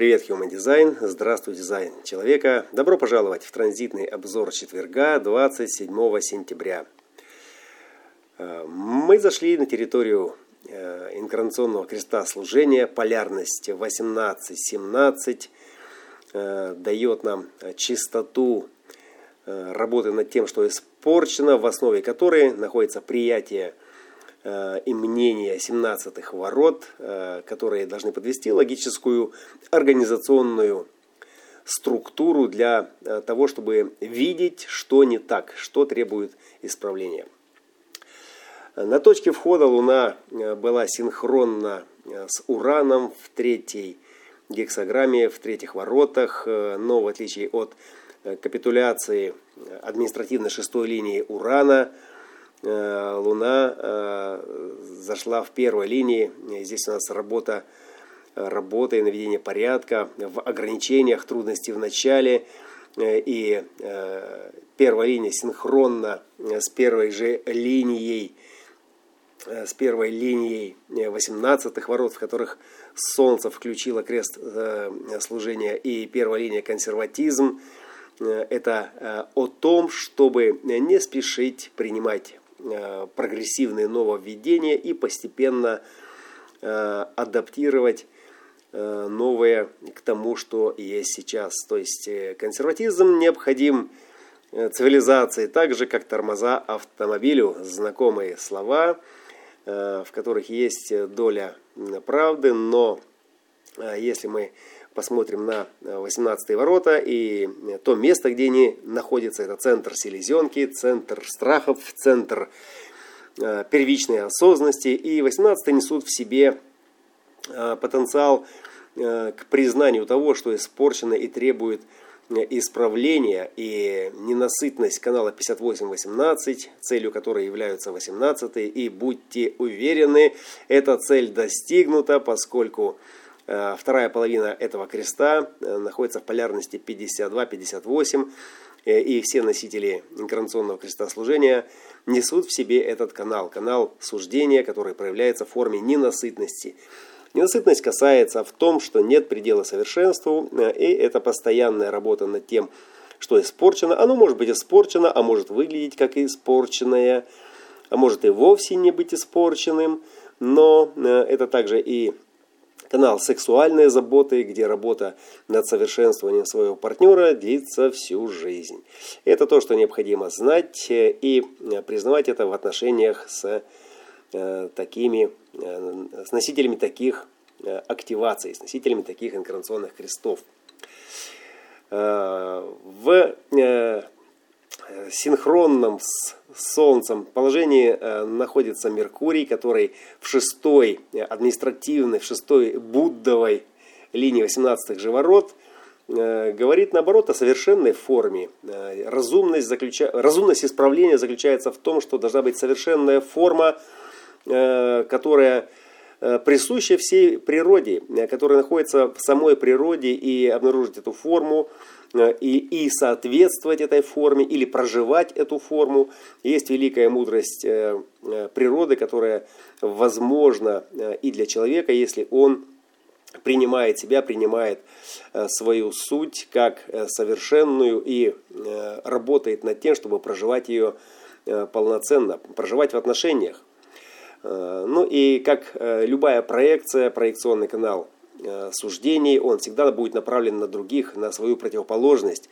Привет, Human Design. Здравствуй, дизайн человека. Добро пожаловать в транзитный обзор четверга, 27 сентября. Э, мы зашли на территорию э, инкарнационного креста служения. Полярность 18-17 э, дает нам чистоту работы над тем, что испорчено, в основе которой находится приятие и мнения 17-х ворот, э, которые должны подвести логическую организационную структуру для э, того, чтобы видеть, что не так, что требует исправления. На точке входа Луна была синхронна с Ураном в третьей гексограмме, в третьих воротах, но в отличие от капитуляции административной шестой линии Урана – Э, Луна э, зашла в первой линии. Здесь у нас работа, работа и наведение порядка в ограничениях, трудности в начале. Э, и первая линия синхронна с первой же линией, с первой линией 18-х ворот, в которых Солнце включило крест служения, и первая линия консерватизм. Это о том, чтобы не спешить принимать Э, прогрессивные нововведения и постепенно э, адаптировать э, новое к тому, что есть сейчас. То есть консерватизм необходим цивилизации, так же как тормоза автомобилю. Знакомые слова, в которых есть доля правды, но если мы посмотрим на 18 ворота и то место, где они находятся. Это центр селезенки, центр страхов, центр э, первичной осознанности. И 18 несут в себе э, потенциал э, к признанию того, что испорчено и требует исправления и ненасытность канала 5818, целью которой являются 18 и будьте уверены, эта цель достигнута, поскольку Э, вторая половина этого креста э, находится в полярности 52-58, э, и все носители инкарнационного креста служения несут в себе этот канал, канал суждения, который проявляется в форме ненасытности. Ненасытность касается в том, что нет предела совершенству, и это постоянная работа над тем, что испорчено. Оно может быть испорчено, а может выглядеть как испорченное, а может и вовсе не быть испорченным, но это также и канал «Сексуальные заботы», где работа над совершенствованием своего партнера длится всю жизнь. Это то, что необходимо знать э, и э, признавать это в отношениях с э, такими, с носителями таких активаций, с носителями таких инкарнационных крестов. В синхронном с Солнцем положении э, находится Меркурий, который в шестой административной, в шестой Буддовой линии 18-х же э, говорит наоборот о совершенной форме. Э, разумность, заключа... Разумность исправления заключается в том, что должна быть совершенная форма, которая присуща всей природе, которая находится в самой природе, и обнаружить эту форму Э, и, и соответствовать этой форме или проживать эту форму. Есть великая мудрость э, э, природы, которая возможна и для человека, если он принимает себя, принимает свою суть как совершенную и работает над тем, чтобы проживать ее полноценно, проживать в отношениях. Ну и как любая проекция, проекционный канал – Э, суждений, он всегда будет направлен на других, на свою противоположность.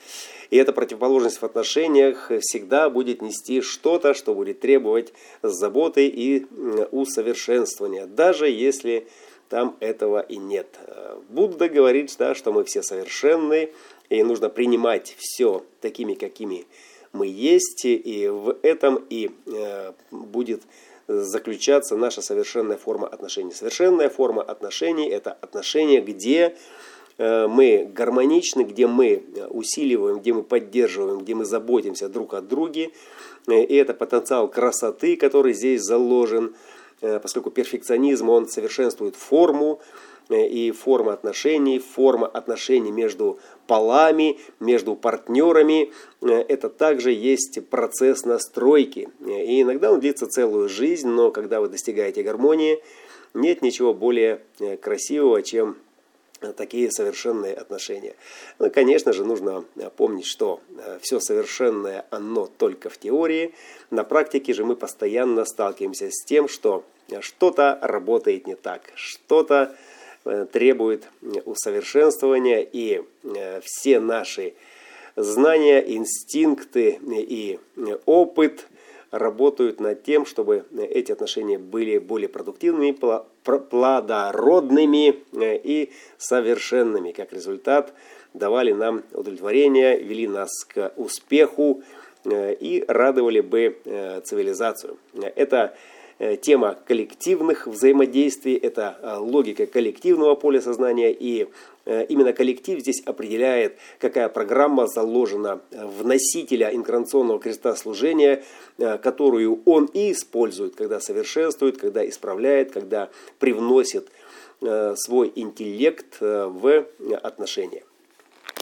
И эта противоположность в отношениях всегда будет нести что-то, что будет требовать заботы и усовершенствования, даже если там этого и нет. Будда говорит, да, что мы все совершенны, и нужно принимать все такими, какими мы есть, и в этом и э, будет заключаться наша совершенная форма отношений. Совершенная форма отношений – это отношения, где э, мы гармоничны, где мы усиливаем, где мы поддерживаем, где мы заботимся друг о друге. Э, и это потенциал красоты, который здесь заложен, э, поскольку перфекционизм, он совершенствует форму, и форма отношений, форма отношений между полами, между партнерами. Э, это также есть процесс настройки. И иногда он длится целую жизнь, но когда вы достигаете гармонии, нет ничего более э, красивого, чем такие совершенные отношения. Ну, конечно же, нужно помнить, что все совершенное, оно только в теории. На практике же мы постоянно сталкиваемся с тем, что что-то работает не так, что-то требует усовершенствования, и все наши знания, инстинкты и опыт работают над тем, чтобы эти отношения были более продуктивными, плодородными и совершенными. Как результат, давали нам удовлетворение, вели нас к успеху и радовали бы цивилизацию. Это Э, тема коллективных взаимодействий, это э, логика коллективного поля сознания, и э, именно коллектив здесь определяет, какая программа заложена в носителя инкарнационного креста служения, которую он и использует, когда совершенствует, когда исправляет, когда привносит свой интеллект в отношения.